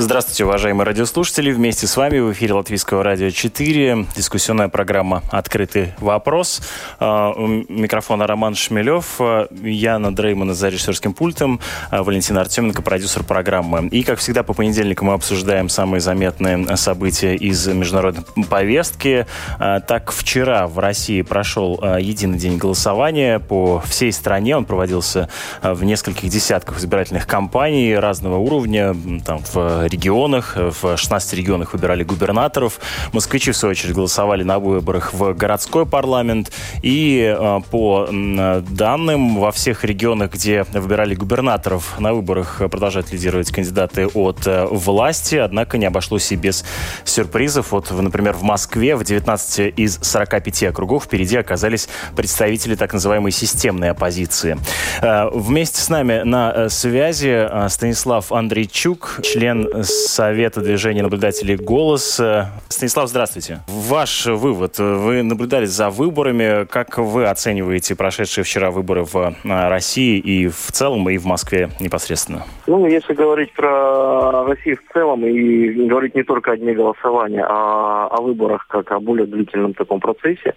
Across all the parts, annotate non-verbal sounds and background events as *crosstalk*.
Здравствуйте, уважаемые радиослушатели. Вместе с вами в эфире Латвийского радио 4. Дискуссионная программа «Открытый вопрос». А, у микрофона Роман Шмелев, а, Яна Дреймана за режиссерским пультом, а, Валентина Артеменко, продюсер программы. И, как всегда, по понедельникам мы обсуждаем самые заметные события из международной повестки. Так, вчера в России прошел единый день голосования по всей стране. Он проводился в нескольких десятках избирательных кампаний разного уровня. Там, в регионах. В 16 регионах выбирали губернаторов. Москвичи, в свою очередь, голосовали на выборах в городской парламент. И э, по данным, во всех регионах, где выбирали губернаторов, на выборах продолжают лидировать кандидаты от э, власти. Однако не обошлось и без сюрпризов. Вот, например, в Москве в 19 из 45 округов впереди оказались представители так называемой системной оппозиции. Э, вместе с нами на связи Станислав Андрейчук, член Совета движения наблюдателей «Голос». Станислав, здравствуйте. Ваш вывод. Вы наблюдали за выборами. Как вы оцениваете прошедшие вчера выборы в а, России и в целом, и в Москве непосредственно? Ну, если говорить про Россию в целом и говорить не только о дне голосования, а о выборах как о более длительном таком процессе,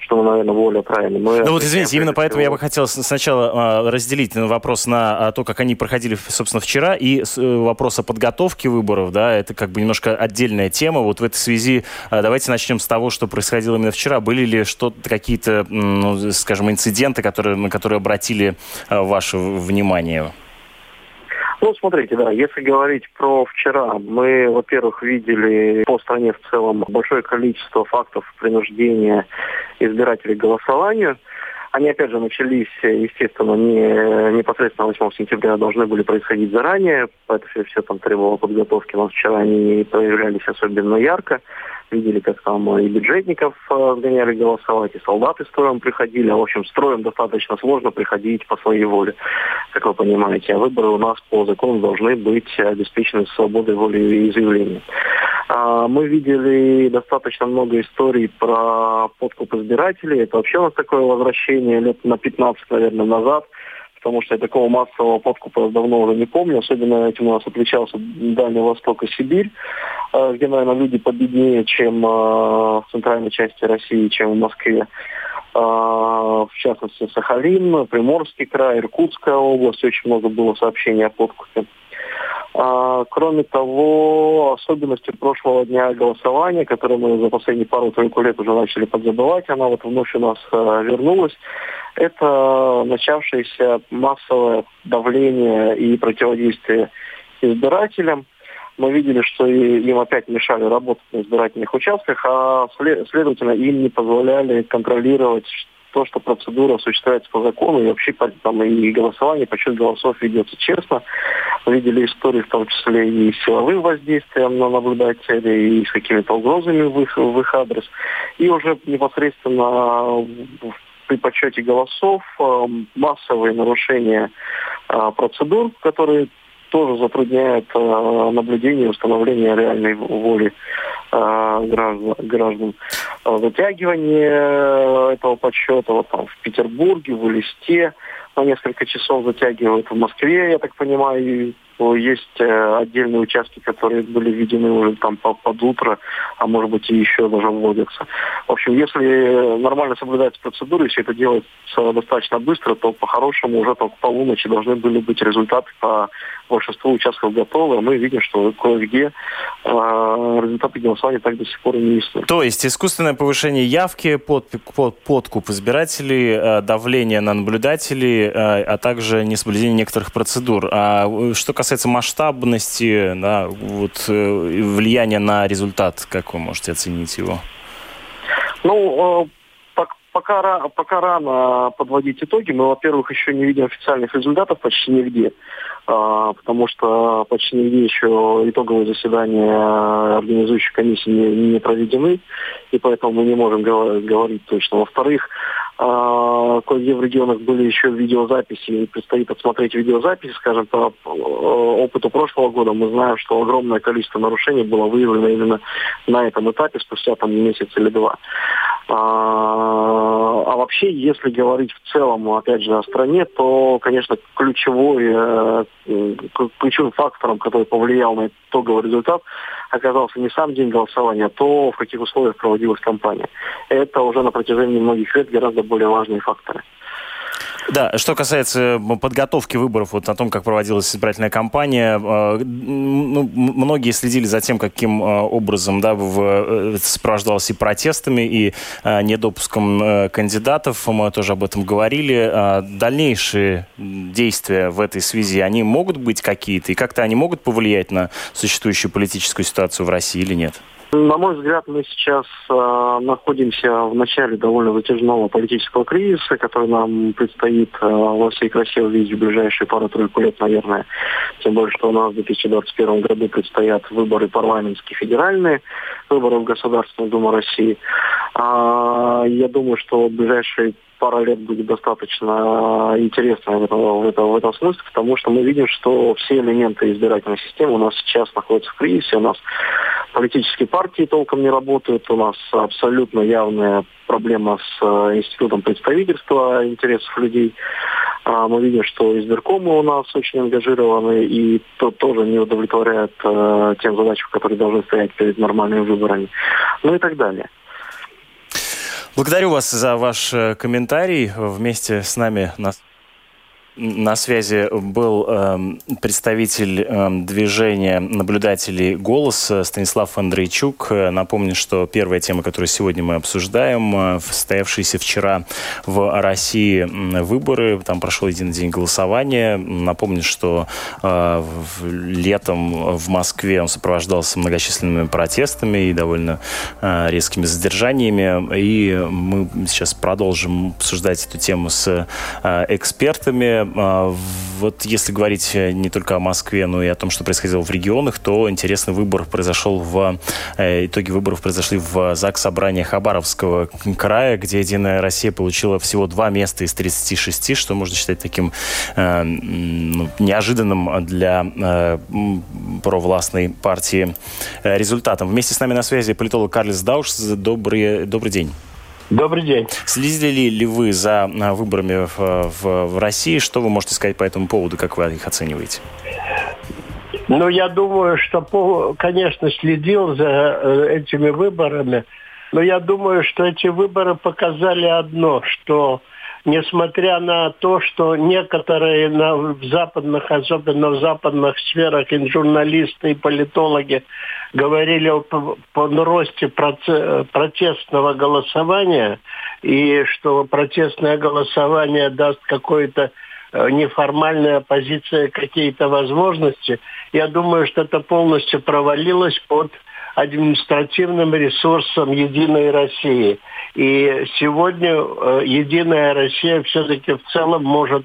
что, наверное, более правильно. Но ну вот, извините, именно поэтому я бы хотел сначала а, разделить вопрос на а, то, как они проходили, собственно, вчера, и э, вопрос о подготовке выборов, да, это как бы немножко отдельная тема. Вот в этой связи а, давайте начнем с того, что происходило именно вчера. Были ли что-то, какие-то, ну, скажем, инциденты, которые, на которые обратили ваше внимание? Ну, смотрите, да, если говорить про вчера, мы, во-первых, видели по стране в целом большое количество фактов принуждения избирателей к голосованию. Они, опять же, начались, естественно, не непосредственно 8 сентября, должны были происходить заранее, поэтому все, все там требовало подготовки. Нас вчера они проявлялись особенно ярко видели, как там и бюджетников э, сгоняли голосовать, и солдаты строем приходили. В общем, строем достаточно сложно приходить по своей воле, как вы понимаете. А выборы у нас по закону должны быть обеспечены свободой воли и изъявления. А, мы видели достаточно много историй про подкуп избирателей. Это вообще у нас такое возвращение лет на 15, наверное, назад – потому что я такого массового подкупа давно уже не помню. Особенно этим у нас отличался Дальний Восток и Сибирь, э, где, наверное, люди победнее, чем э, в центральной части России, чем в Москве. Э, в частности, Сахалин, Приморский край, Иркутская область. Очень много было сообщений о подкупе. А, кроме того, особенностью прошлого дня голосования, которое мы за последние пару-тройку лет уже начали подзабывать, она вот вновь у нас а, вернулась, это начавшееся массовое давление и противодействие избирателям. Мы видели, что им опять мешали работать на избирательных участках, а следовательно им не позволяли контролировать то, что процедура осуществляется по закону, и вообще там и голосование, подсчет голосов ведется честно. Видели истории, в том числе и с силовым воздействием на наблюдателей, и с какими-то угрозами в их, в их адрес. И уже непосредственно при подсчете голосов э, массовые нарушения э, процедур, которые тоже затрудняют э, наблюдение и установление реальной воли э, граждан. граждан. Затягивание этого подсчета вот там в Петербурге, в Элисте на несколько часов затягивают. В Москве, я так понимаю, есть э, отдельные участки, которые были введены уже там под утро, а может быть и еще даже вводятся. В общем, если нормально соблюдается процедура, если это делается достаточно быстро, то по-хорошему уже только полуночи должны были быть результаты по большинству участков готовы, мы видим, что кое-где э, результаты голосования так до сих пор не ясны. То есть искусственное повышение явки, под, под, подкуп избирателей, э, давление на наблюдателей, а также несоблюдение некоторых процедур. А что касается касается масштабности, да, вот, э, влияния на результат, как вы можете оценить его? Ну, э, пока, пока рано подводить итоги. Мы, во-первых, еще не видим официальных результатов почти нигде. а, потому что почти нигде еще итоговые заседания организующей комиссии не, не проведены, и поэтому мы не можем говорить точно. Во-вторых, кое-где в регионах были еще видеозаписи, и предстоит отсмотреть видеозаписи, скажем, по опыту прошлого года мы знаем, что огромное количество нарушений было выявлено именно на этом этапе спустя там месяц или два. А, а вообще, если говорить в целом, опять же, о стране, то, конечно, ключевой, э, ключевым фактором, который повлиял на итоговый результат, оказался не сам день голосования, а то, в каких условиях проводилась кампания. Это уже на протяжении многих лет гораздо более важные факторы. Да, что касается подготовки выборов, вот о том, как проводилась избирательная кампания, э, ну, многие следили за тем, каким э, образом да, в, э, сопровождалось и протестами, и недопуском кандидатов. Мы тоже об этом говорили. А дальнейшие действия в этой связи, они могут быть какие-то, и как-то они могут повлиять на существующую политическую ситуацию в России или нет? На мой взгляд, мы сейчас э, находимся в начале довольно затяжного политического кризиса, который нам предстоит э, во всей красе увидеть в ближайшие пару-тройку лет, наверное. Тем более, что у нас в 2021 году предстоят выборы парламентские, федеральные, выборы в Государственную Думу России. А, я думаю, что в ближайшие пара лет будет достаточно интересно в этом, в, этом, в этом смысле, потому что мы видим, что все элементы избирательной системы у нас сейчас находятся в кризисе, у нас политические партии толком не работают, у нас абсолютно явная проблема с э, институтом представительства интересов людей. А мы видим, что избиркомы у нас очень ангажированы и то тоже не удовлетворяют э, тем задачам, которые должны стоять перед нормальными выборами. Ну и так далее. Благодарю вас за ваш э, комментарий. Вместе с нами на на связи был э, представитель э, движения наблюдателей «Голос» Станислав Андрейчук. Напомню, что первая тема, которую сегодня мы обсуждаем, э, состоявшиеся вчера в России выборы. Там прошел один день голосования. Напомню, что э, летом в Москве он сопровождался многочисленными протестами и довольно э, резкими задержаниями. И мы сейчас продолжим обсуждать эту тему с э, экспертами. А, вот если говорить э, не только о Москве, но и о том, что происходило в регионах, то интересный выбор произошел в... Э, итоги выборов произошли в ЗАГС собрания Хабаровского края, где «Единая Россия» получила всего два места из 36, что можно считать таким э, ну, неожиданным для провластной партии результатом. Вместе с нами на связи политолог Карлис Дауш. Добрый, добрый день. Добрый день. Следили ли вы за а, выборами в, в, в России? Что вы можете сказать по этому поводу? Как вы их оцениваете? Ну, я думаю, что, конечно, следил за э, этими выборами, но я думаю, что эти выборы показали одно, что несмотря на то, что некоторые на, в западных, особенно в западных сферах, и журналисты, и политологи говорили о росте протестного голосования, и что протестное голосование даст какое-то э, неформальная оппозиция какие-то возможности, я думаю, что это полностью провалилось под административным ресурсом «Единой России». И сегодня э, «Единая Россия» все-таки в целом может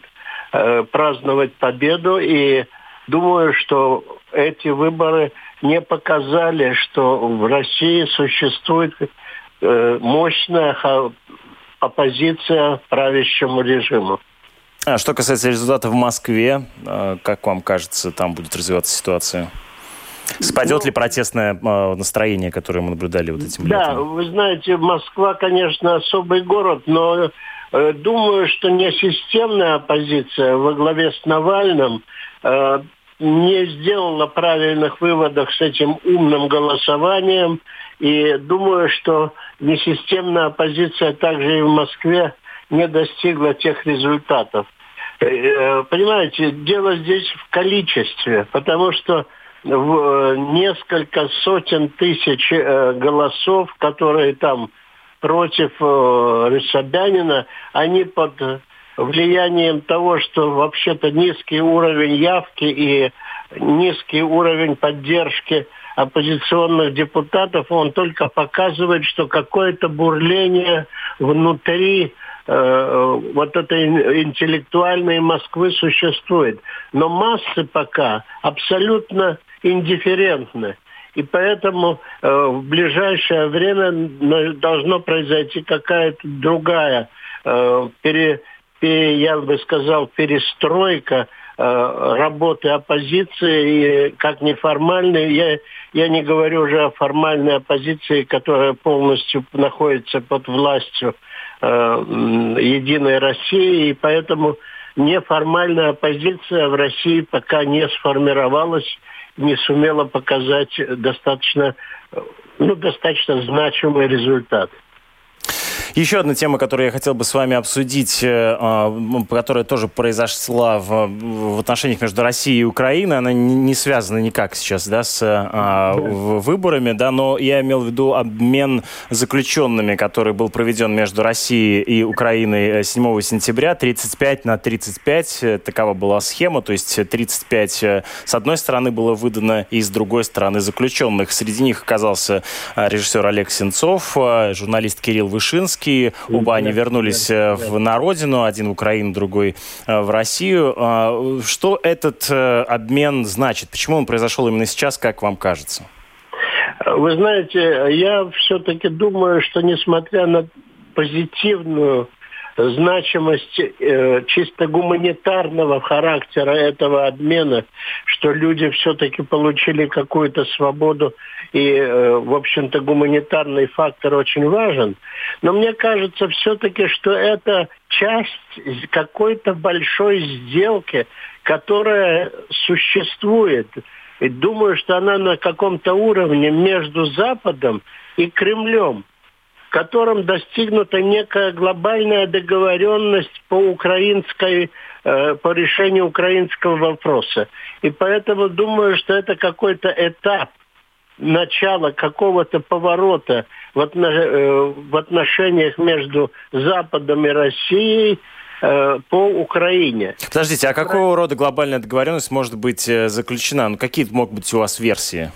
э, праздновать победу. И думаю, что эти выборы не показали, что в России существует э, мощная оппозиция правящему режиму. А что касается результатов в Москве, как вам кажется, там будет развиваться ситуация? Спадет ну, ли протестное э, настроение, которое мы наблюдали вот этим Да, летом? вы знаете, Москва, конечно, особый город, но э, думаю, что не системная оппозиция во главе с Навальным э, не сделала правильных выводов с этим умным голосованием. И думаю, что несистемная оппозиция также и в Москве не достигла тех результатов. Э, э, понимаете, дело здесь в количестве, потому что в э, несколько сотен тысяч э, голосов, которые там против э, Собянина, они под влиянием того, что вообще-то низкий уровень явки и низкий уровень поддержки оппозиционных депутатов, он только показывает, что какое-то бурление внутри э, вот этой интеллектуальной Москвы существует. Но массы пока абсолютно индифферентны. И поэтому э, в ближайшее время должно произойти какая-то другая, э, пере, пере, я бы сказал, перестройка э, работы оппозиции, и как неформальной, я, я не говорю уже о формальной оппозиции, которая полностью находится под властью э, Единой России, и поэтому неформальная оппозиция в России пока не сформировалась не сумела показать достаточно, ну, достаточно значимый результат. Еще одна тема, которую я хотел бы с вами обсудить, э, а, которая тоже произошла в, в отношениях между Россией и Украиной, она не связана никак сейчас да, с а, выборами, да, но я имел в виду обмен заключенными, который был проведен между Россией и Украиной 7 э, сентября, 35 на 35, э, такова была схема, то есть 35 с одной стороны было выдано и с другой стороны заключенных. Среди них оказался режиссер Олег Сенцов, журналист Кирилл Вышинский, Зеленский. Оба они вернулись э, в, на родину, один в Украину, другой э, в Россию. А, что этот э, обмен значит? Почему он произошел именно сейчас, как вам кажется? Вы знаете, я все-таки думаю, что несмотря на позитивную значимость э, чисто гуманитарного характера этого обмена, что люди все-таки получили какую-то свободу, и, э, в общем-то, гуманитарный фактор очень важен. Но мне кажется все-таки, что это часть какой-то большой сделки, которая существует. И думаю, что она на каком-то уровне между Западом и Кремлем котором достигнута некая глобальная договоренность по украинской э, по решению украинского вопроса. И поэтому думаю, что это какой-то этап начала какого-то поворота в, отно, э, в отношениях между Западом и Россией э, по Украине. Подождите, а какого рода глобальная договоренность может быть заключена? Ну, какие могут быть у вас версии?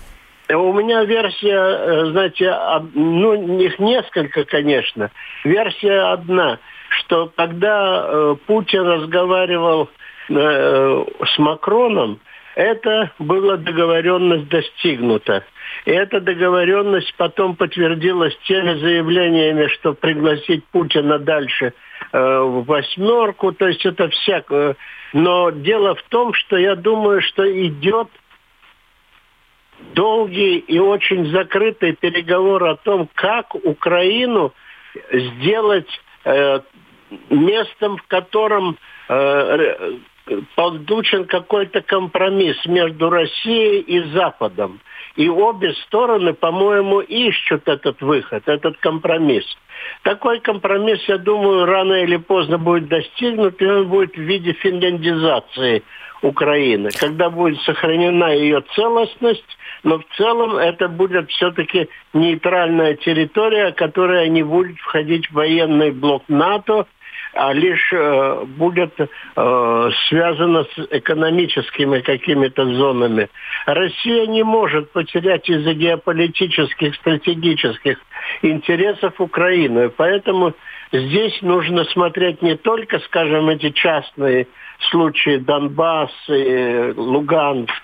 У меня версия, э, знаете, ну, их несколько, конечно. Версия одна, что когда э, Путин разговаривал э, с Макроном, это была договоренность достигнута. И эта договоренность потом подтвердилась теми заявлениями, что пригласить Путина дальше э, в восьмерку, то есть это всякое. Но дело в том, что я думаю, что идет долгий и очень закрытый переговор о том, как Украину сделать э, местом, в котором э, подучен какой-то компромисс между Россией и Западом. И обе стороны, по-моему, ищут этот выход, этот компромисс. Такой компромисс, я думаю, рано или поздно будет достигнут, и он будет в виде финляндизации Украины, когда будет сохранена ее целостность, но в целом это будет все-таки нейтральная территория, которая не будет входить в военный блок НАТО, а лишь э, будет э, связана с экономическими какими-то зонами. Россия не может потерять из-за геополитических, стратегических интересов Украины. Поэтому здесь нужно смотреть не только, скажем, эти частные случаи Донбасс, и Луганск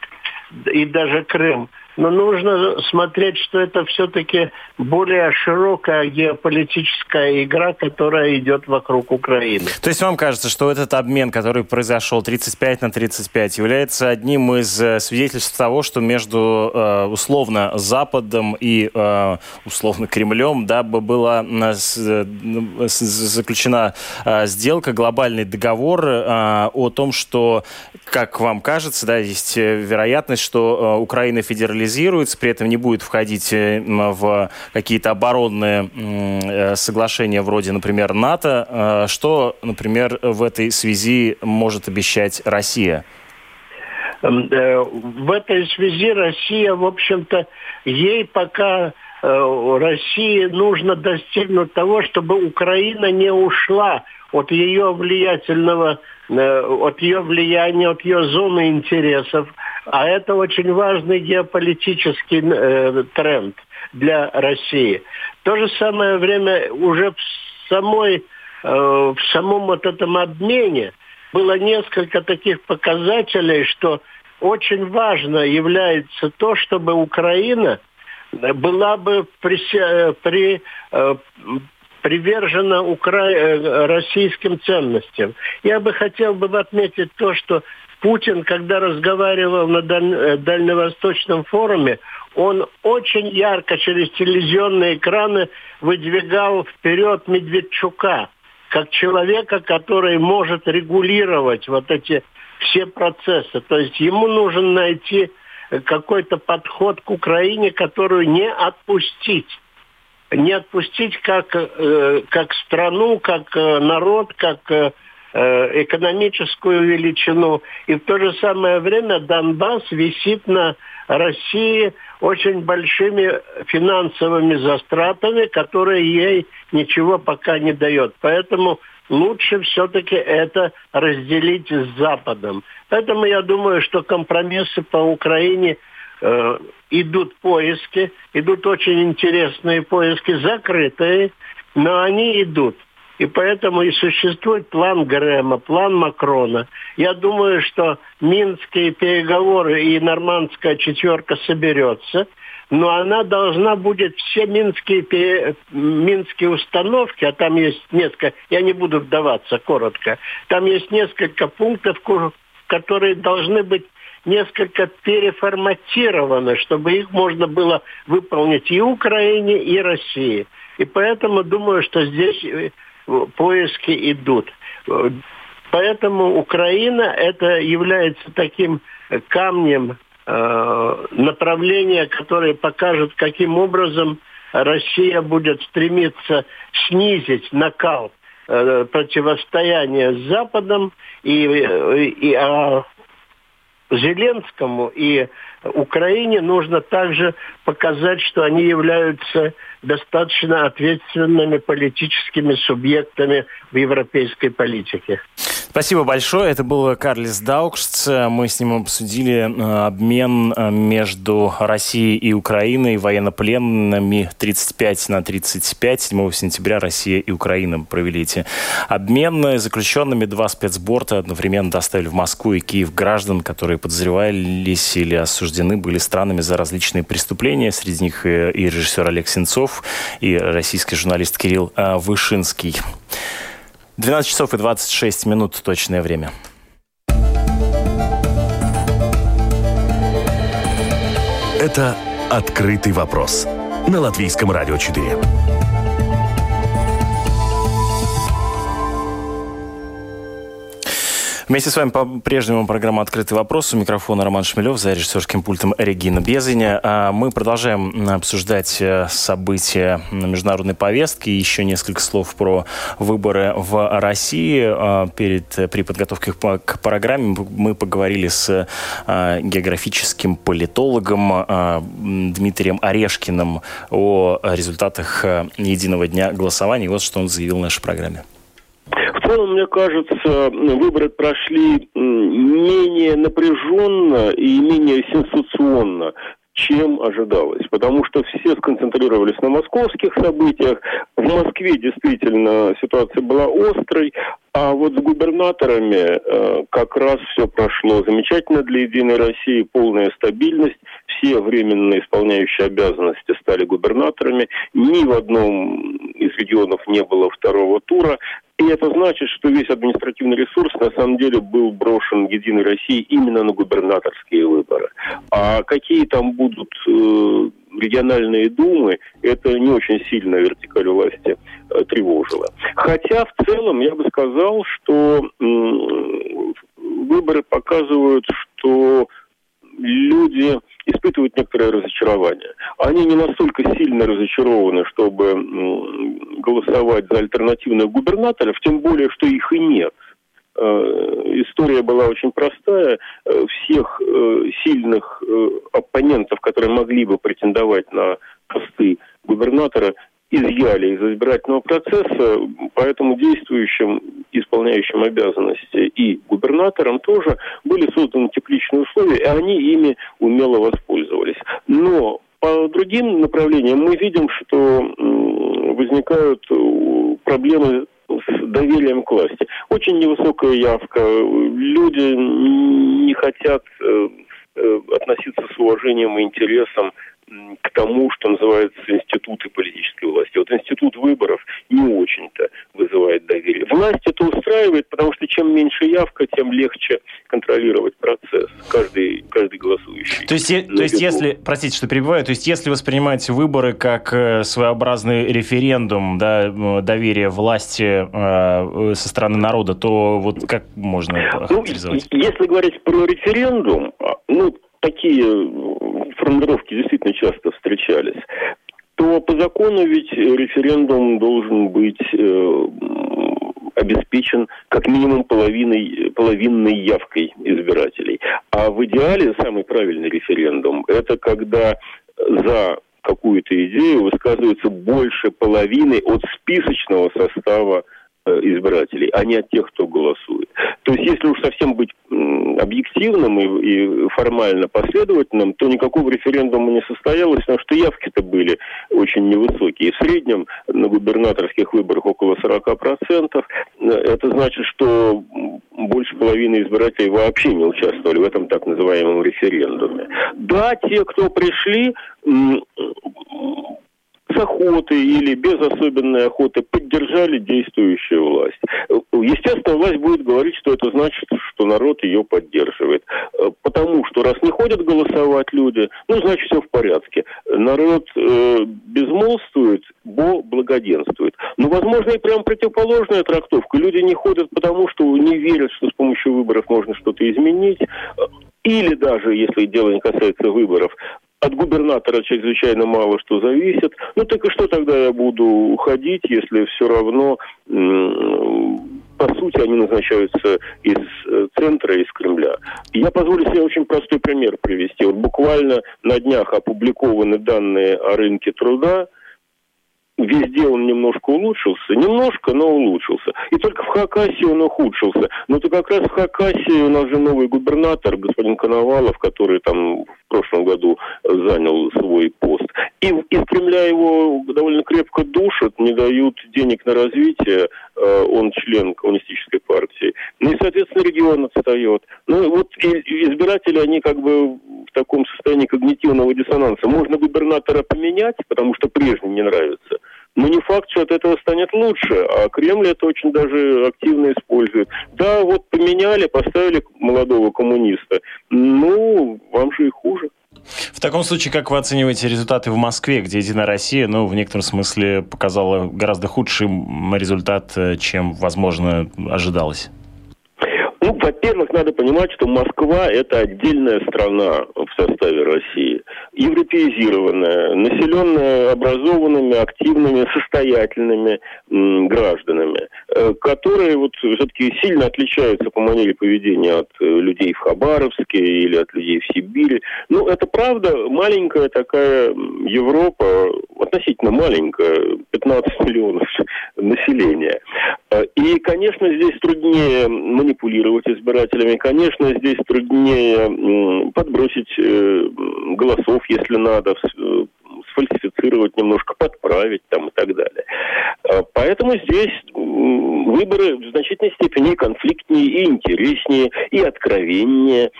и даже Крым, но нужно смотреть, что это все-таки более широкая геополитическая игра, которая идет вокруг Украины. То есть вам кажется, что этот обмен, который произошел 35 на 35, является одним из э, свидетельств того, что между э, условно Западом и э, условно Кремлем да, была заключена сделка, глобальный договор о том, что, как вам кажется, да, есть вероятность, что Украина федерализирует реализируется, при этом не будет входить э, в какие-то оборонные э, соглашения вроде, например, НАТО. Э, что, например, в этой связи может обещать Россия? Эм, в этой связи Россия, в общем-то, ей пока России нужно достигнуть того, чтобы Украина не ушла от ее влиятельного, от ее влияния, от ее зоны интересов, а это очень важный геополитический э, тренд для России. В то же самое время уже в самой э, в самом вот этом обмене было несколько таких показателей, что очень важно является то, чтобы Украина была бы при, при, привержена укра... российским ценностям. Я бы хотел бы отметить то, что Путин, когда разговаривал на Даль... Дальневосточном форуме, он очень ярко через телевизионные экраны выдвигал вперед Медведчука, как человека, который может регулировать вот эти все процессы. То есть ему нужно найти какой-то подход к Украине, которую не отпустить. Не отпустить как, э, как страну, как э, народ, как э, экономическую величину. И в то же самое время Донбасс висит на России очень большими финансовыми застратами, которые ей ничего пока не дает. Поэтому лучше все-таки это разделить с Западом. Поэтому я думаю, что компромиссы по Украине э, идут поиски, идут очень интересные поиски, закрытые, но они идут. И поэтому и существует план Грэма, план Макрона. Я думаю, что минские переговоры и нормандская четверка соберется, но она должна будет все минские, минские установки, а там есть несколько, я не буду вдаваться коротко, там есть несколько пунктов, которые должны быть несколько переформатированы, чтобы их можно было выполнить и Украине, и России. И поэтому думаю, что здесь э, поиски идут. Поэтому Украина это является таким камнем э, направления, которое покажет, каким образом Россия будет стремиться снизить накал э, противостояния с Западом и, и а Зеленскому и Украине нужно также показать, что они являются достаточно ответственными политическими субъектами в европейской политике. Спасибо большое. Это был Карлис Даукшц. Мы с ним обсудили э, обмен э, между Россией и Украиной военнопленными 35 на 35. 7 сентября Россия и Украина провели эти обмены. Заключенными два спецборта одновременно доставили в Москву и Киев граждан, которые подозревались или осуждены были странами за различные преступления. Среди них и режиссер Олег Сенцов, и российский журналист Кирилл э, Вышинский. 12 часов и 26 минут точное время. Это «Открытый вопрос» на Латвийском радио 4. Вместе с вами по-прежнему программа «Открытый вопрос». У микрофона Роман Шмелев, за режиссерским пультом Регина Безиня. А мы продолжаем обсуждать э, события международной повестки. Еще несколько слов про выборы в России. А, перед, при подготовке к программе мы поговорили с а, географическим политологом Дмитрием Орешкиным о результатах э, единого дня голосования. Вот что он заявил в нашей программе целом, мне кажется, выборы прошли менее напряженно и менее сенсационно, чем ожидалось. Потому что все сконцентрировались на московских событиях. В Москве действительно ситуация была острой, а вот с губернаторами э, как раз все прошло замечательно для «Единой России», полная стабильность. Все временно исполняющие обязанности стали губернаторами. Ни в одном из регионов не было второго тура. И это значит, что весь административный ресурс на самом деле был брошен Единой России именно на губернаторские выборы. А какие там будут э, региональные думы, это не очень сильно вертикаль власти э, тревожило. Хотя в целом я бы сказал, что э, выборы показывают, что люди испытывают некоторое разочарование. Они не настолько сильно разочарованы, чтобы голосовать за альтернативных губернаторов, тем более, что их и нет. Э, история была очень простая. Э, всех э, сильных оппонентов, которые могли бы претендовать на посты губернатора, изъяли из избирательного процесса, поэтому действующим, исполняющим обязанности и губернаторам тоже были созданы тепличные условия, и они ими умело воспользовались. Но по другим направлениям мы видим, что возникают проблемы с доверием к власти. Очень невысокая явка. Люди не хотят э, э, относиться с уважением и интересом к тому, что называется институты политической власти. Вот институт выборов не очень-то вызывает доверие. Власть это устраивает, потому что чем меньше явка, тем легче контролировать процесс. Каждый, каждый голосующий. То есть, то есть если, простите, что перебиваю, то есть если воспринимать выборы как э, своеобразный референдум да, доверия власти э, со стороны народа, то вот как можно ну, Если говорить про референдум, а, ну, такие э, формулировки действительно часто встречались, то по закону ведь референдум должен быть э, обеспечен как минимум половиной, половинной явкой избирателей. А в идеале самый правильный референдум – это когда за какую-то идею высказывается больше половины от списочного состава Э, избирателей, а не от тех, кто голосует. То есть, если уж совсем быть объективным и, и формально последовательным, то никакого референдума не состоялось, потому что явки-то были очень невысокие. В среднем на губернаторских выборах около 40%. Это значит, что больше половины избирателей вообще не участвовали в этом так называемом референдуме. Да, те, кто пришли, с охотой или без особенной охоты поддержали действующую власть. Естественно, власть будет говорить, что это значит, что народ ее поддерживает. Потому что раз не ходят голосовать люди, ну, значит, все в порядке. Народ э, безмолвствует, бо благоденствует. Но, возможно, и прям противоположная трактовка. Люди не ходят потому, что не верят, что с помощью выборов можно что-то изменить. Или даже, если дело не касается выборов, от губернатора чрезвычайно мало что зависит. Ну так и что тогда я буду уходить, если все равно, по сути, они назначаются из э, центра, из Кремля. Я позволю себе очень простой пример привести. Вот буквально на днях опубликованы данные о рынке труда, везде он немножко улучшился, немножко, но улучшился. И только в Хакасии он ухудшился. Но то как раз в Хакасии у нас же новый губернатор, господин Коновалов, который там в прошлом году занял свой пост. И из Кремля его довольно крепко душат, не дают денег на развитие, э, он член коммунистической партии. Ну и, соответственно, регион отстает. Ну вот избиратели, они как бы в таком состоянии когнитивного диссонанса. Можно губернатора поменять, потому что прежний не нравится. Но не факт, что от этого станет лучше, а Кремль это очень даже активно использует. Да, вот поменяли, поставили молодого коммуниста. Ну, вам же и хуже. В таком случае, как вы оцениваете результаты в Москве, где «Единая Россия», ну, в некотором смысле показала гораздо худший результат, э, чем, возможно, ожидалось? Ну, во-первых, надо понимать, что Москва – это отдельная страна в составе России. Европеизированная, населенная образованными, активными, состоятельными м, гражданами, э, которые вот все-таки сильно отличаются по манере поведения от э, людей в Хабаровске или от людей в Сибири. Ну, это правда маленькая такая Европа, относительно маленькая, 15 миллионов населения. Э, и, конечно, здесь труднее манипулировать избирателями, конечно, здесь труднее подбросить э, голосов, если надо, э, сфальсифицировать немножко, подправить там и так далее. Поэтому здесь выборы в значительной степени конфликтнее, и интереснее, и откровеннее,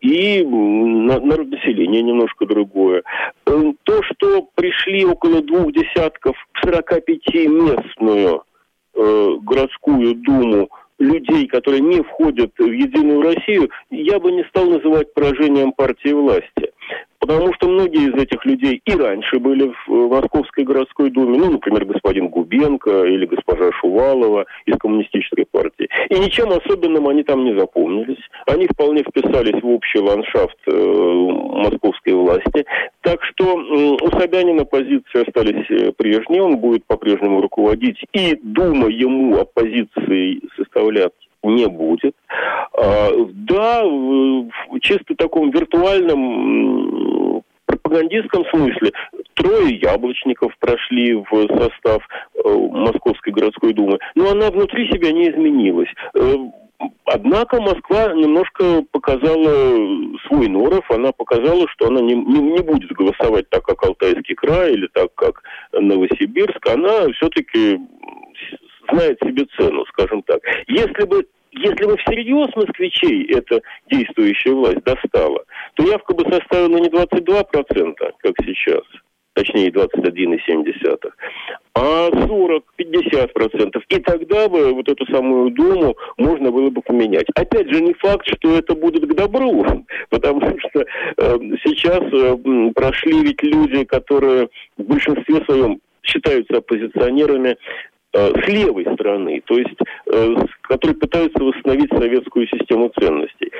и народ населения немножко другое. То, что пришли около двух десятков 45 местную э, городскую думу людей, которые не входят в Единую Россию, я бы не стал называть поражением партии власти. Потому что многие из этих людей и раньше были в э, Московской городской думе, ну, например, господин Губенко или госпожа Шувалова из коммунистической партии. И ничем особенным они там не запомнились. Они вполне вписались в общий ландшафт э, московской власти. Так что э, у Собянина позиции остались э, прежние, он будет по-прежнему руководить. И Дума ему оппозиции составлять не будет. А, да, в чисто таком виртуальном пропагандистском смысле трое яблочников прошли в состав э, Московской городской думы, но она внутри себя не изменилась. Э, однако Москва немножко показала свой норов, она показала, что она не, не, не будет голосовать так, как Алтайский край или так, как Новосибирск. Она все-таки знает себе цену, скажем так. Если бы если бы всерьез москвичей эта действующая власть достала, то явка бы составила не 22%, как сейчас, точнее 21,7, а 40-50%. И тогда бы вот эту самую Думу можно было бы поменять. Опять же, не факт, что это будет к добру, *laughs* потому что э, сейчас э, прошли ведь люди, которые в большинстве своем считаются оппозиционерами э, с левой стороны, то есть э, которые пытаются восстановить советскую систему ценностей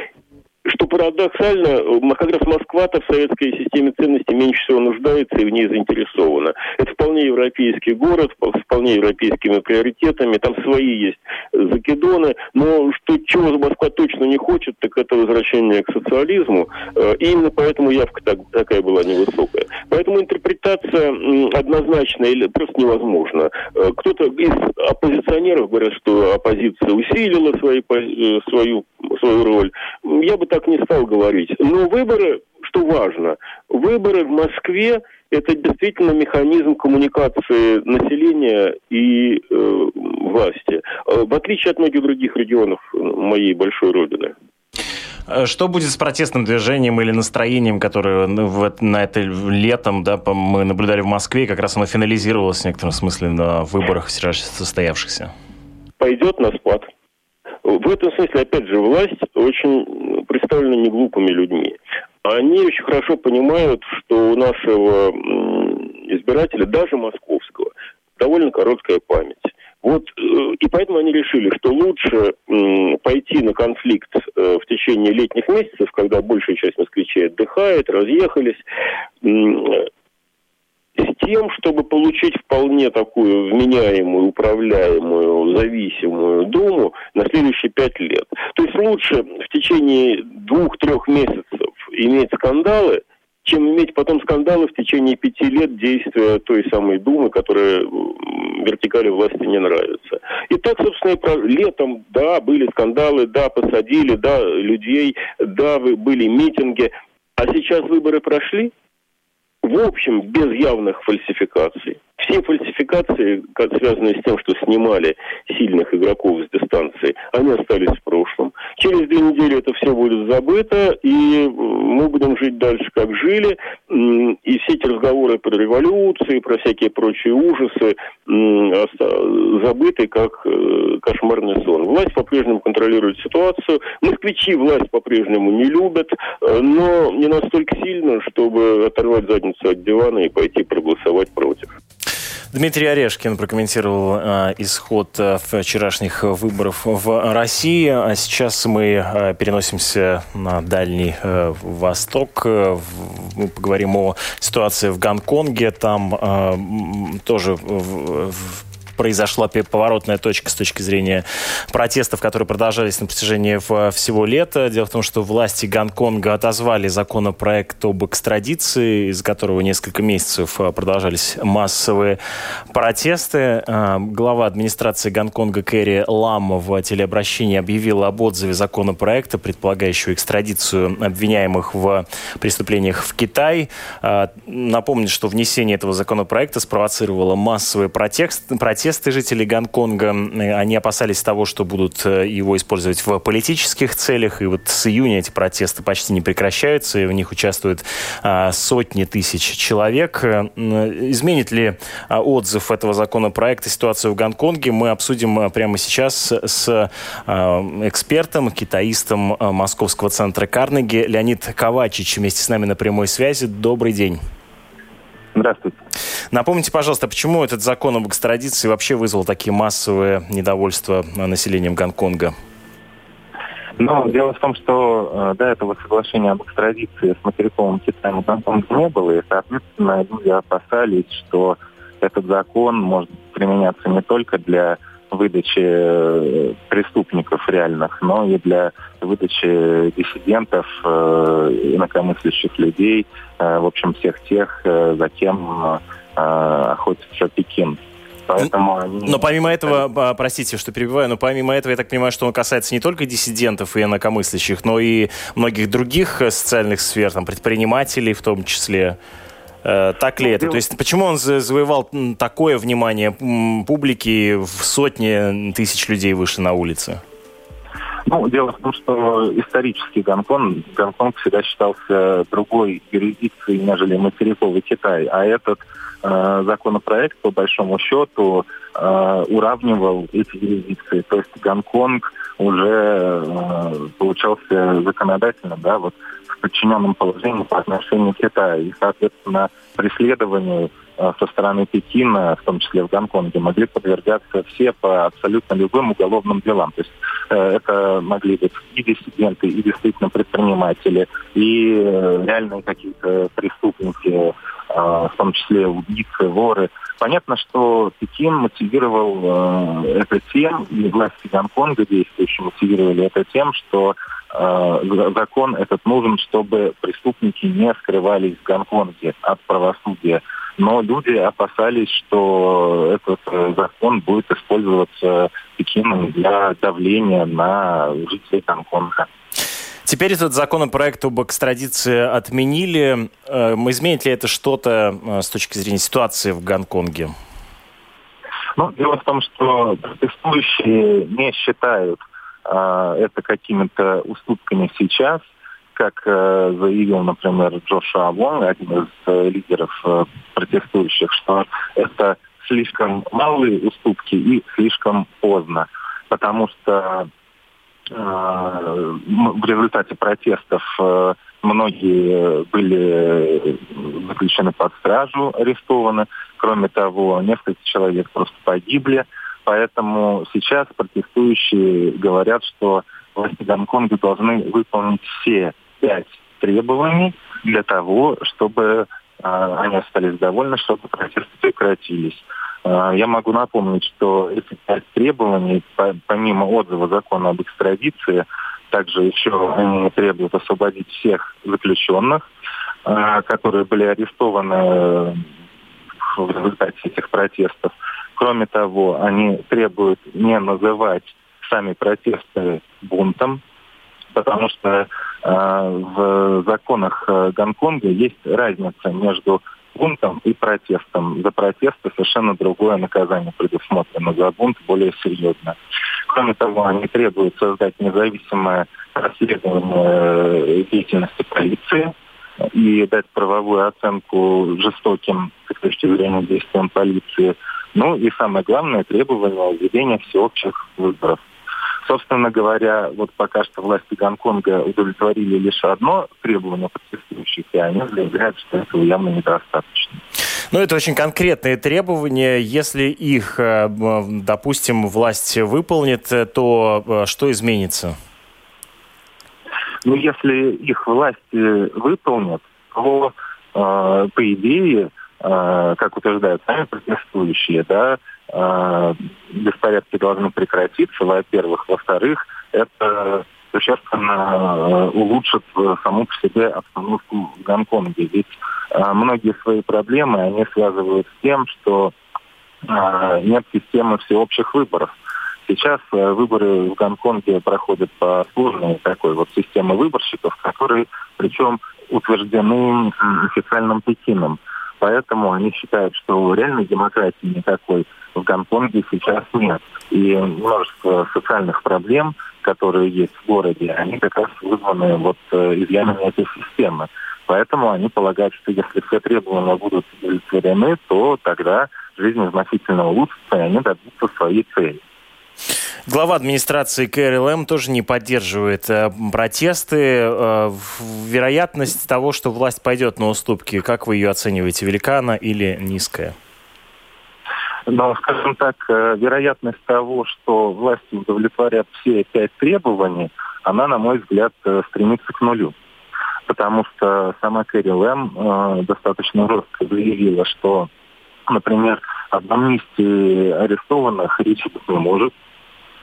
что парадоксально, как раз Москва-то в советской системе ценностей меньше всего нуждается и в ней заинтересована. Это вполне европейский город, с вполне европейскими приоритетами, там свои есть закидоны, но что, чего Москва точно не хочет, так это возвращение к социализму, э, и именно поэтому явка так, такая была невысокая. Поэтому интерпретация однозначная или просто невозможна. Э, кто-то из оппозиционеров говорят, что оппозиция усилила свои, э, свою, свою роль. Я бы так не стал говорить. Но выборы, что важно, выборы в Москве это действительно механизм коммуникации населения и э, власти, э, в отличие от многих других регионов моей большой родины. Э, что будет с протестным движением или настроением, которое ну, в, на это летом да, мы наблюдали в Москве, как раз оно финализировалось в некотором смысле на выборах состоявшихся? Пойдет на спад. В этом смысле, опять же, власть очень представлена неглупыми людьми. Они очень хорошо понимают, что у нашего избирателя, даже московского, довольно короткая память. Вот, э, и поэтому они решили, что лучше пойти на конфликт э, в течение летних месяцев, когда большая часть москвичей отдыхает, разъехались, с тем, чтобы получить вполне такую вменяемую, управляемую, зависимую Думу на следующие пять лет. То есть лучше в течение двух-трех месяцев иметь скандалы, чем иметь потом скандалы в течение пяти лет действия той самой Думы, которая вертикали власти не нравится. И так, собственно, и про... летом, да, были скандалы, да, посадили, да, людей, да, были митинги. А сейчас выборы прошли, в общем, без явных фальсификаций. Все фальсификации, связанные с тем, что снимали сильных игроков с дистанции, они остались в прошлом. Через две недели это все будет забыто, и мы будем жить дальше, как жили. И все эти разговоры про революции, про всякие прочие ужасы забыты, как э, кошмарный сон. Власть по-прежнему контролирует ситуацию. Москвичи власть по-прежнему не любят, э, но не настолько сильно, чтобы оторвать задницу от дивана и пойти проголосовать против. Дмитрий Орешкин прокомментировал э, исход э, вчерашних выборов в России. А сейчас мы э, переносимся на Дальний э, Восток. Э, мы поговорим о ситуации в Гонконге. Там э, тоже в, в произошла поворотная точка с точки зрения протестов, которые продолжались на протяжении всего лета. Дело в том, что власти Гонконга отозвали законопроект об экстрадиции, из которого несколько месяцев а, продолжались массовые протесты. А, глава администрации Гонконга Кэрри Лам в телеобращении объявила об отзыве законопроекта, предполагающего экстрадицию обвиняемых в преступлениях в Китай. А, напомню, что внесение этого законопроекта спровоцировало массовые протесты, протесты протесты жителей Гонконга. Они опасались того, что будут э, его использовать в политических целях. И вот с июня эти протесты почти не прекращаются, и в них участвуют а, сотни тысяч человек. Э, изменит ли а, отзыв этого законопроекта ситуацию в Гонконге, мы обсудим э, прямо сейчас с экспертом, китаистом Московского центра Карнеги Леонид Ковачич вместе с нами на прямой связи. Добрый день. Здравствуйте. Напомните, пожалуйста, почему этот закон об экстрадиции вообще вызвал такие массовые недовольства населением Гонконга? Ну, дело в том, что э, до этого соглашения об экстрадиции с материковым Китаем Гонконга не было, и, соответственно, люди опасались, что этот закон может применяться не только для выдачи э, преступников реальных, но и для выдачи диссидентов, э, инакомыслящих людей, э, в общем, всех тех, за кем охотится Пекин. Поэтому они... Но помимо этого, простите, что перебиваю, но помимо этого, я так понимаю, что он касается не только диссидентов и инакомыслящих, но и многих других социальных сфер, там, предпринимателей в том числе. Так ли это? То есть почему он завоевал такое внимание публики, в сотни тысяч людей вышли на улицы? Ну, дело в том, что исторически Гонконг, Гонконг всегда считался другой юрисдикцией, нежели материковый Китай. А этот э, законопроект, по большому счету, э, уравнивал эти юрисдикции. То есть Гонконг уже э, получался законодательно, да, вот в подчиненном положении по отношению к Китаю. И, соответственно, преследованию Э, со стороны Пекина, в том числе в Гонконге, могли подвергаться все по абсолютно любым уголовным делам. То есть э, это могли быть и диссиденты, и действительно предприниматели, и э, реальные какие-то преступники, в том числе убийцы, воры. Понятно, что Пекин мотивировал э, это тем, и власти Гонконга действующие мотивировали это тем, что э, закон этот нужен, чтобы преступники не скрывались в Гонконге от правосудия но люди опасались, что этот э, закон будет использоваться Пекином для давления на жителей Гонконга. Теперь этот законопроект об экстрадиции отменили. Э, изменит ли это что-то э, с точки зрения ситуации в Гонконге? Ну, дело в том, что протестующие не считают а, это какими-то уступками сейчас – как э, заявил, например, Джоша Авон, один из э, лидеров э, протестующих, что это слишком малые уступки и слишком поздно, потому что в результате протестов многие были заключены под стражу, арестованы. Кроме того, несколько человек просто погибли. Поэтому сейчас протестующие говорят, что власти Гонконга должны выполнить все пять требований для того, чтобы э, они остались довольны, чтобы протесты прекратились. Э, я могу напомнить, что эти пять требований, по, помимо отзыва закона об экстрадиции, также еще они требуют освободить всех заключенных, э, которые были арестованы в результате этих протестов. Кроме того, они требуют не называть сами протесты бунтом, потому что э, в законах э, Гонконга есть разница между бунтом и протестом. За протесты совершенно другое наказание предусмотрено, за бунт более серьезно. Кроме того, они требуют создать независимое расследование э, деятельности полиции и дать правовую оценку жестоким, с точки зрения, действиям полиции. Ну и самое главное требование введения всеобщих выборов. Собственно говоря, вот пока что власти Гонконга удовлетворили лишь одно требование протестующих, и они заявляют, что этого явно недостаточно. Ну, это очень конкретные требования. Если их, э, допустим, власть выполнит, э, то э, что изменится? Ну, если их власти выполнят, то, по идее, как утверждают сами протестующие, да, э, беспорядки должны прекратиться, во-первых. Во-вторых, это существенно э, улучшит саму по себе обстановку в Гонконге. Ведь э, многие свои проблемы они связывают с тем, что э, нет системы всеобщих выборов. Сейчас э, выборы в Гонконге проходят по сложной такой вот системе выборщиков, которые причем утверждены официальным Пекином. Поэтому они считают, что реальной демократии никакой в Гонконге сейчас нет. И множество социальных проблем, которые есть в городе, они как раз вызваны вот э, изъянами этой системы. Поэтому они полагают, что если все требования будут удовлетворены, то тогда жизнь значительно улучшится, и они добьются своей цели. Глава администрации КРЛМ тоже не поддерживает э, протесты. Э, вероятность того, что власть пойдет на уступки, как вы ее оцениваете, велика она или низкая? Но, скажем так, э, вероятность того, что власти удовлетворят все пять требований, она, на мой взгляд, стремится к нулю. Потому что сама Кэрри Лэм достаточно жестко заявила, что, например, об амнистии арестованных речи быть не может,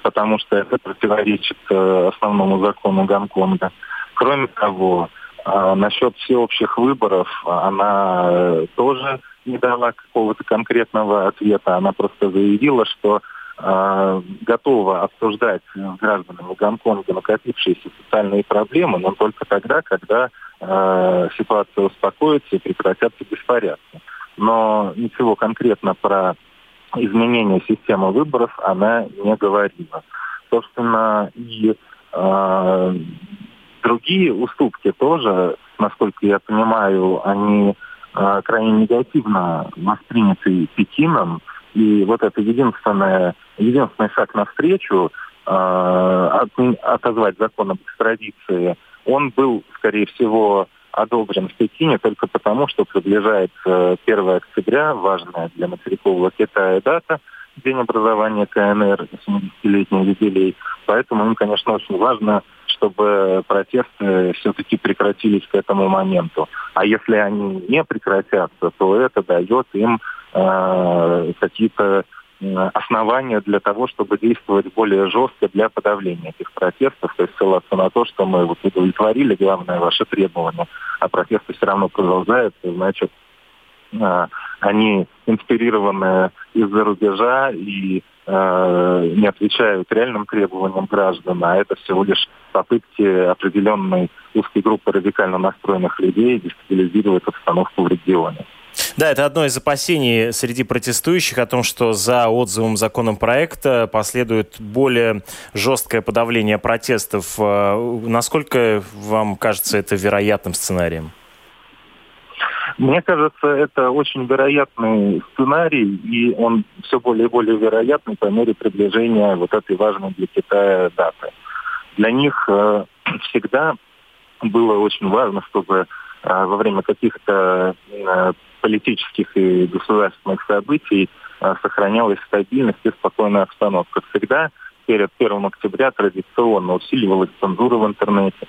потому что это противоречит э, основному закону Гонконга. Кроме того, э, насчет всеобщих выборов она э, тоже не дала какого-то конкретного ответа. Она просто заявила, что э, готова обсуждать с гражданами Гонконга накопившиеся социальные проблемы, но только тогда, когда э, ситуация успокоится и прекратятся беспорядки. Но ничего конкретно про изменение системы выборов она не говорила. Собственно, и э, другие уступки тоже, насколько я понимаю, они э, крайне негативно восприняты Пекином. И вот это единственное, единственный шаг навстречу э, от, отозвать закон об экстрадиции, он был, скорее всего, одобрен в Пекине только потому, что приближается 1 октября, важная для материкового Китая дата, день образования КНР, 70-летний юбилей. Поэтому им, конечно, очень важно, чтобы протесты все-таки прекратились к этому моменту. А если они не прекратятся, то это дает им э, какие-то основания для того, чтобы действовать более жестко для подавления этих протестов, то есть ссылаться на то, что мы вот удовлетворили главное ваше требование, а протесты все равно продолжаются, значит, а, они инспирированы из-за рубежа и э, не отвечают реальным требованиям граждан, а это всего лишь попытки определенной узкой группы радикально настроенных людей дестабилизировать обстановку в регионе. Да, это одно из опасений среди протестующих о том, что за отзывом законопроекта последует более жесткое подавление протестов. Э, насколько вам кажется это вероятным сценарием? Мне кажется, это очень вероятный сценарий, и он все более и более вероятный по мере приближения вот этой важной для Китая даты. Для них э, *clears throat* всегда было очень важно, чтобы э, во время каких-то э, политических и государственных событий а, сохранялась стабильность и спокойная обстановка. Всегда перед 1 октября традиционно усиливалась цензура в интернете.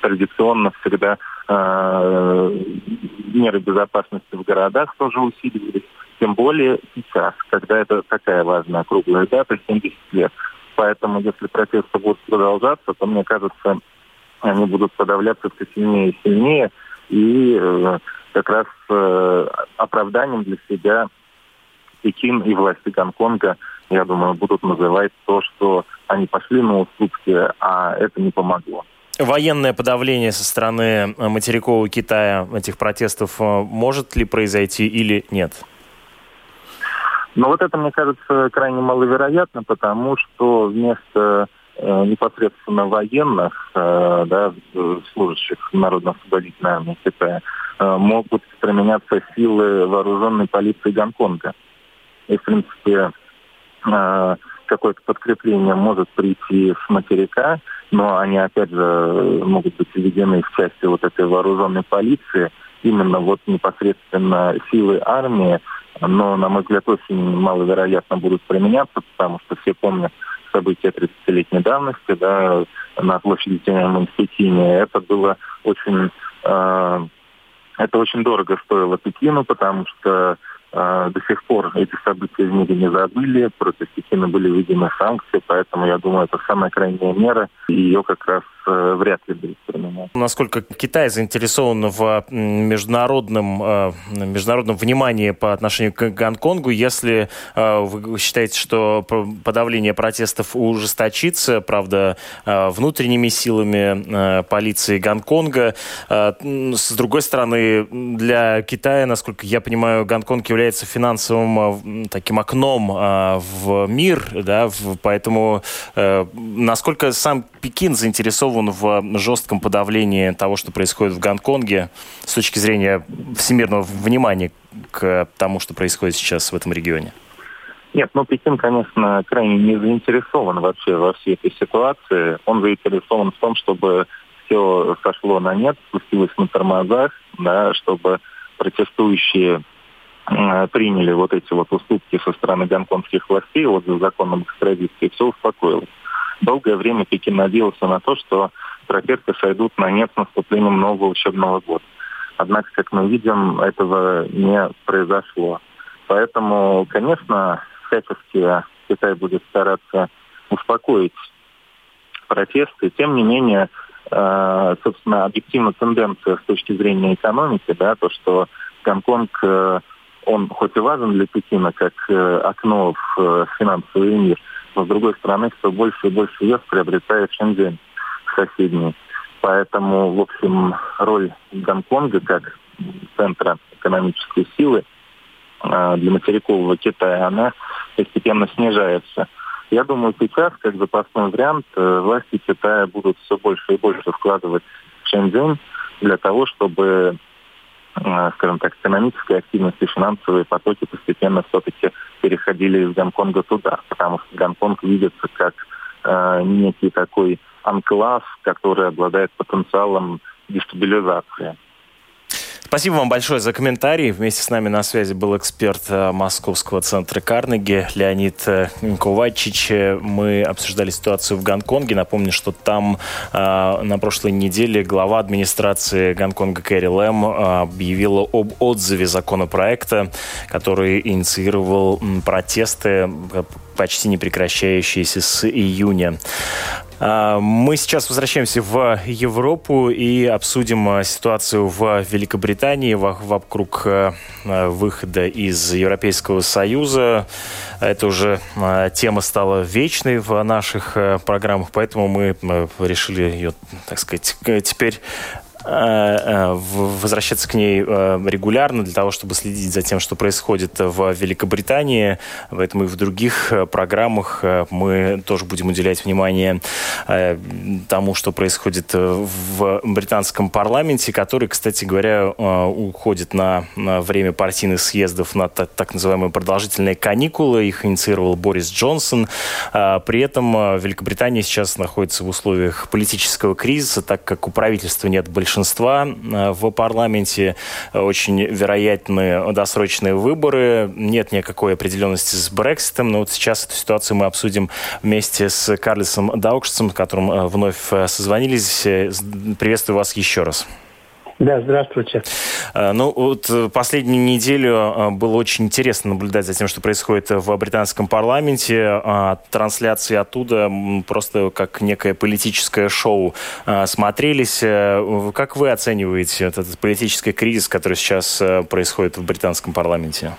Традиционно всегда э, меры безопасности в городах тоже усиливались. Тем более сейчас, когда это такая важная круглая дата, 70 лет. Поэтому, если протесты будут продолжаться, то, мне кажется, они будут подавляться все сильнее и сильнее. И э, как раз э, оправданием для себя Пекин и власти Гонконга, я думаю, будут называть то, что они пошли на уступки, а это не помогло. Военное подавление со стороны материкового Китая этих протестов э, может ли произойти или нет? Ну вот это, мне кажется, крайне маловероятно, потому что вместо э, непосредственно военных, э, да, служащих Народно-освободительной армии Китая, Э, могут применяться силы вооруженной полиции Гонконга. И, в принципе, э, какое-то подкрепление может прийти с материка, но они, опять же, могут быть введены в части вот этой вооруженной полиции, именно вот непосредственно силы армии, но, на мой взгляд, очень маловероятно будут применяться, потому что все помнят события 30-летней давности, да, на площади Тяньаньмэнь в Пекине. Это было очень э, это очень дорого стоило Пекину, потому что до сих пор эти события в мире не забыли, против Пекина были введены санкции, поэтому я думаю, это самая крайняя мера, и ее как раз вряд ли будет применять. Насколько Китай заинтересован в международном, э, международном внимании по отношению к Гонконгу, если э, вы считаете, что подавление протестов ужесточится, правда, внутренними силами полиции Гонконга. С другой стороны, для Китая, насколько я понимаю, Гонконг является финансовым таким окном в мир, да, поэтому насколько сам Пекин заинтересован заинтересован в жестком подавлении того, что происходит в Гонконге с точки зрения всемирного внимания к тому, что происходит сейчас в этом регионе? Нет, ну Пекин, конечно, крайне не заинтересован вообще во всей этой ситуации. Он заинтересован в том, чтобы все сошло на нет, спустилось на тормозах, да, чтобы протестующие э, приняли вот эти вот уступки со стороны гонконгских властей вот за законом экстрадиции, все успокоилось долгое время Пекин надеялся на то, что протесты сойдут на нет с наступлением нового учебного года. Однако, как мы видим, этого не произошло. Поэтому, конечно, всячески Китай будет стараться успокоить протесты. Тем не менее, э, собственно, объективно тенденция с точки зрения экономики, да, то, что Гонконг э, он хоть и важен для Пекина, как э, окно в финансовый мир, но с другой стороны, все больше и больше вес приобретает Шенген соседний. Поэтому, в общем, роль Гонконга как центра экономической силы э, для материкового Китая, она постепенно снижается. Я думаю, сейчас, как запасной вариант, э, власти Китая будут все больше и больше вкладывать в Шэньчжэнь для того, чтобы, скажем так, экономическая активность и финансовые потоки постепенно все-таки переходили из Гонконга туда, потому что Гонконг видится как э, некий такой анклав, который обладает потенциалом дестабилизации. Спасибо вам большое за комментарий. Вместе с нами на связи был эксперт э, Московского центра Карнеги Леонид э, Ковачич. Мы обсуждали ситуацию в Гонконге. Напомню, что там э, на прошлой неделе глава администрации Гонконга Кэрри Лэм э, объявила об отзыве законопроекта, который инициировал протесты э, почти не прекращающиеся с июня. А, мы сейчас возвращаемся в Европу и обсудим а, ситуацию в Великобритании вокруг а, выхода из Европейского Союза. Это уже тема стала вечной в наших программах, поэтому мы решили ее, так сказать, теперь возвращаться к ней э, регулярно для того, чтобы следить за тем, что происходит в Великобритании. Поэтому и в других программах мы тоже будем уделять внимание тому, что происходит в британском парламенте, который, кстати говоря, уходит на время партийных съездов на так называемые продолжительные каникулы. Их инициировал Борис Джонсон. При этом Великобритания сейчас находится в условиях политического кризиса, так как у правительства нет большинства большинства э, в парламенте. Очень вероятны досрочные выборы. Нет никакой определенности с Брекситом, но вот сейчас эту ситуацию мы обсудим вместе с Карлисом Даукшцем, с которым э, вновь э, созвонились. Приветствую вас еще раз. Да, здравствуйте. Э, ну, вот э, последнюю неделю э, было очень интересно наблюдать за тем, что происходит в британском парламенте. Трансляции оттуда просто как некое политическое шоу смотрелись. Как вы оцениваете этот политический кризис, который сейчас происходит в британском парламенте?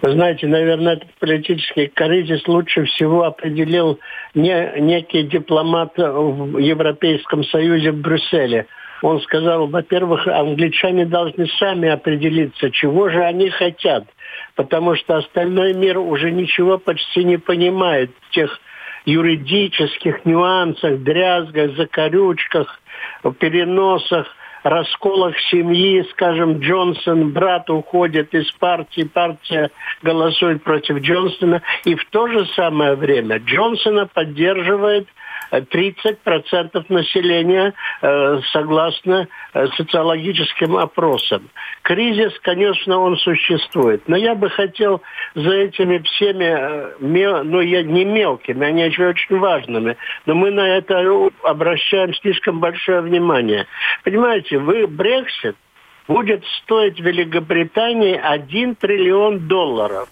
Вы знаете, наверное, этот политический кризис лучше всего определил не, некий дипломат в Европейском Союзе в Брюсселе – он сказал, во-первых, англичане должны сами определиться, чего же они хотят, потому что остальной мир уже ничего почти не понимает в тех юридических нюансах, дрязгах, закорючках, переносах, расколах семьи, скажем, Джонсон, брат уходит из партии, партия голосует против Джонсона, и в то же самое время Джонсона поддерживает 30% населения э, согласно э, социологическим опросам. Кризис, конечно, он существует, но я бы хотел за этими всеми, э, ну, я не мелкими, они очень важными, но мы на это обращаем слишком большое внимание. Понимаете, вы Брексит будет стоить Великобритании 1 триллион долларов,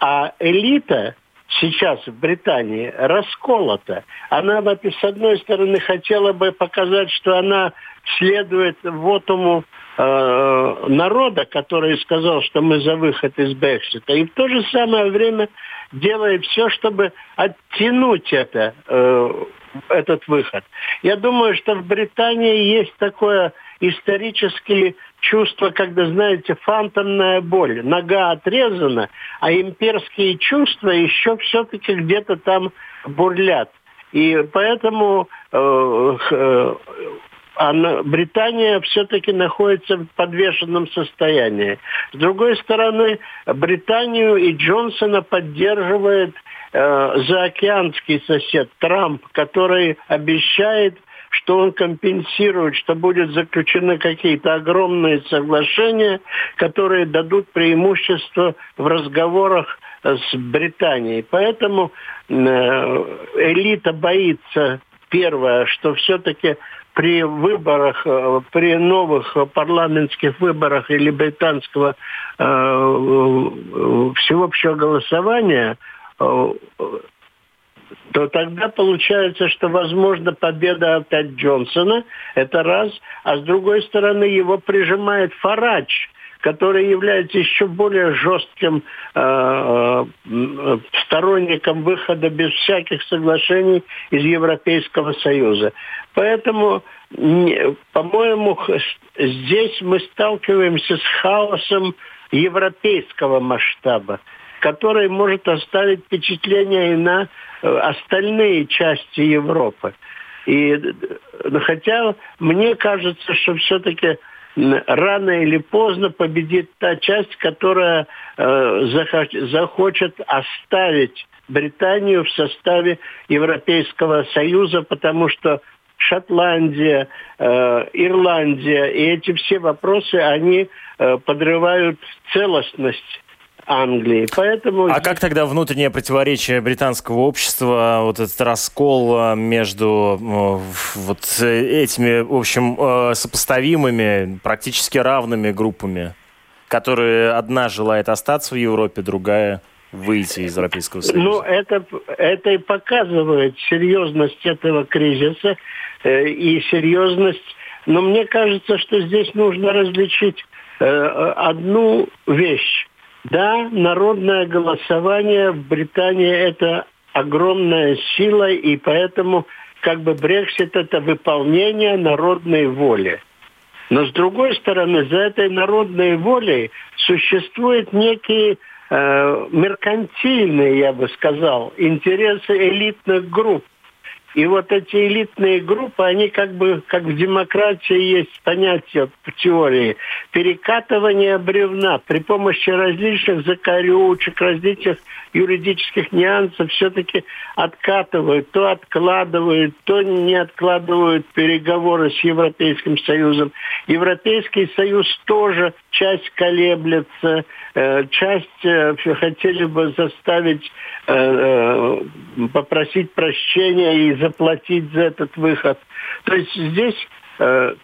а элита сейчас в Британии расколота. Она, с одной стороны, хотела бы показать, что она следует вот ему э, народа, который сказал, что мы за выход из Брексита, и в то же самое время делает все, чтобы оттянуть это, э, этот выход. Я думаю, что в Британии есть такое историческое чувство, когда, знаете, фантомная боль. Нога отрезана, а имперские чувства еще все-таки где-то там бурлят. И поэтому э, э, Британия все-таки находится в подвешенном состоянии. С другой стороны, Британию и Джонсона поддерживает э, заокеанский сосед Трамп, который обещает что он компенсирует, что будут заключены какие-то огромные соглашения, которые дадут преимущество в разговорах с Британией. Поэтому э, элита боится, первое, что все-таки при выборах, э, при новых парламентских выборах или британского э, всеобщего голосования то тогда получается, что возможно победа опять Джонсона, это раз, а с другой стороны его прижимает Фарач, который является еще более жестким э, э, сторонником выхода без всяких соглашений из Европейского Союза. Поэтому, по-моему, здесь мы сталкиваемся с хаосом европейского масштаба, который может оставить впечатление и на э, остальные части Европы. И хотя мне кажется, что все-таки рано или поздно победит та часть, которая э, захочет оставить Британию в составе Европейского Союза, потому что Шотландия, э, Ирландия и эти все вопросы, они э, подрывают целостность Англии. Поэтому... А как тогда внутреннее противоречие британского общества, вот этот раскол э, между э, вот этими, в общем, э, сопоставимыми, практически равными группами, которые одна желает остаться в Европе, другая выйти из Европейского Союза? Ну, это, это и показывает серьезность этого кризиса э, и серьезность. Но мне кажется, что здесь нужно различить э, одну вещь. Да, народное голосование в Британии это огромная сила, и поэтому как бы Брексит это выполнение народной воли. Но с другой стороны, за этой народной волей существуют некие э, меркантильные, я бы сказал, интересы элитных групп. И вот эти элитные группы, они как бы, как в демократии есть понятие в теории, перекатывание бревна при помощи различных закорючек, различных юридических нюансов все-таки откатывают, то откладывают, то не откладывают переговоры с Европейским Союзом. Европейский Союз тоже часть колеблется, э, часть э, хотели бы заставить э, попросить прощения и заплатить за этот выход. То есть здесь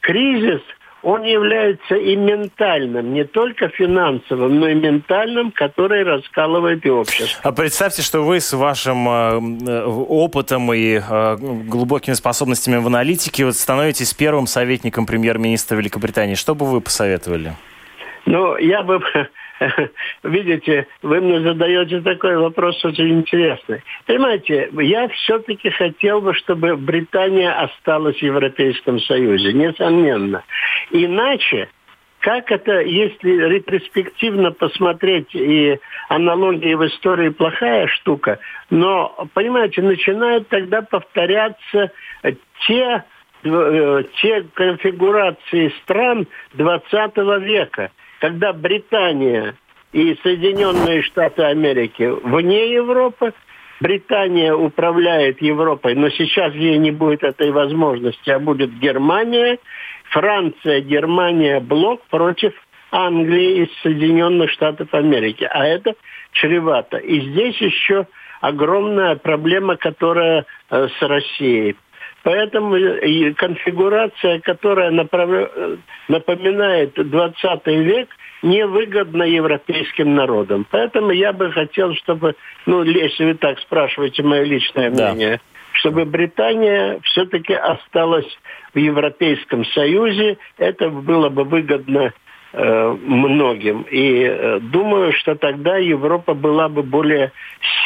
кризис – он является и ментальным, не только финансовым, но и ментальным, который раскалывает и общество. А представьте, что вы с вашим э, опытом и э, глубокими способностями в аналитике вот становитесь первым советником премьер-министра Великобритании. Что бы вы посоветовали? Ну, я бы *laughs* видите, вы мне задаете такой вопрос очень интересный. Понимаете, я все-таки хотел бы, чтобы Британия осталась в Европейском Союзе, несомненно. Иначе как это, если ретроспективно посмотреть, и аналогии в истории плохая штука, но, понимаете, начинают тогда повторяться те, э, те конфигурации стран 20 века – когда Британия и Соединенные Штаты Америки вне Европы, Британия управляет Европой, но сейчас ей не будет этой возможности, а будет Германия, Франция, Германия, блок против Англии и Соединенных Штатов Америки. А это чревато. И здесь еще огромная проблема, которая э, с Россией. Поэтому и конфигурация, которая направ... напоминает 20 век, невыгодна европейским народам. Поэтому я бы хотел, чтобы, ну, если вы так спрашиваете мое личное мнение, да. чтобы Британия все-таки осталась в Европейском Союзе. Это было бы выгодно э, многим. И э, думаю, что тогда Европа была бы более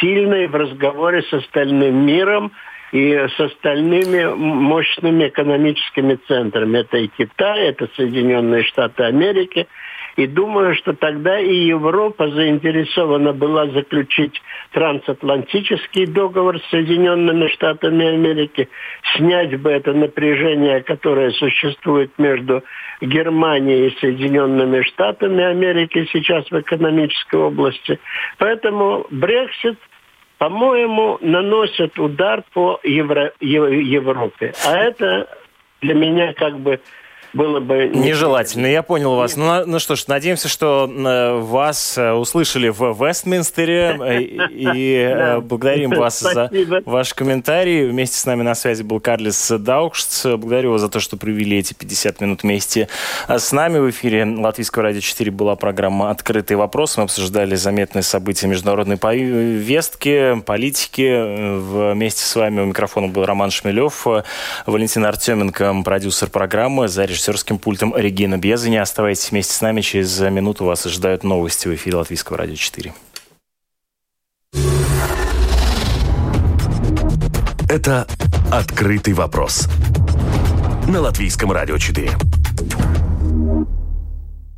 сильной в разговоре с остальным миром, и с остальными мощными экономическими центрами. Это и Китай, это Соединенные Штаты Америки. И думаю, что тогда и Европа заинтересована была заключить трансатлантический договор с Соединенными Штатами Америки, снять бы это напряжение, которое существует между Германией и Соединенными Штатами Америки сейчас в экономической области. Поэтому Брексит – по-моему, наносят удар по Евро, Европе. А это для меня как бы было бы... Нежелательно, я понял вас. Ну, ну что ж, надеемся, что э, вас э, услышали в Вестминстере э, и благодарим вас за ваш комментарий. Вместе с нами на связи был Карлис Даукшц. Благодарю вас за то, что провели эти 50 минут вместе с нами. В эфире Латвийского радио 4 была программа «Открытый вопрос». Мы обсуждали заметные события международной повестки, политики. Вместе с вами у микрофона был Роман Шмелев, Валентин Артеменко, продюсер программы, за режиссерским пультом Регина Безани. Оставайтесь вместе с нами. Через минуту вас ожидают новости в эфире Латвийского радио 4. Это «Открытый вопрос» на Латвийском радио 4.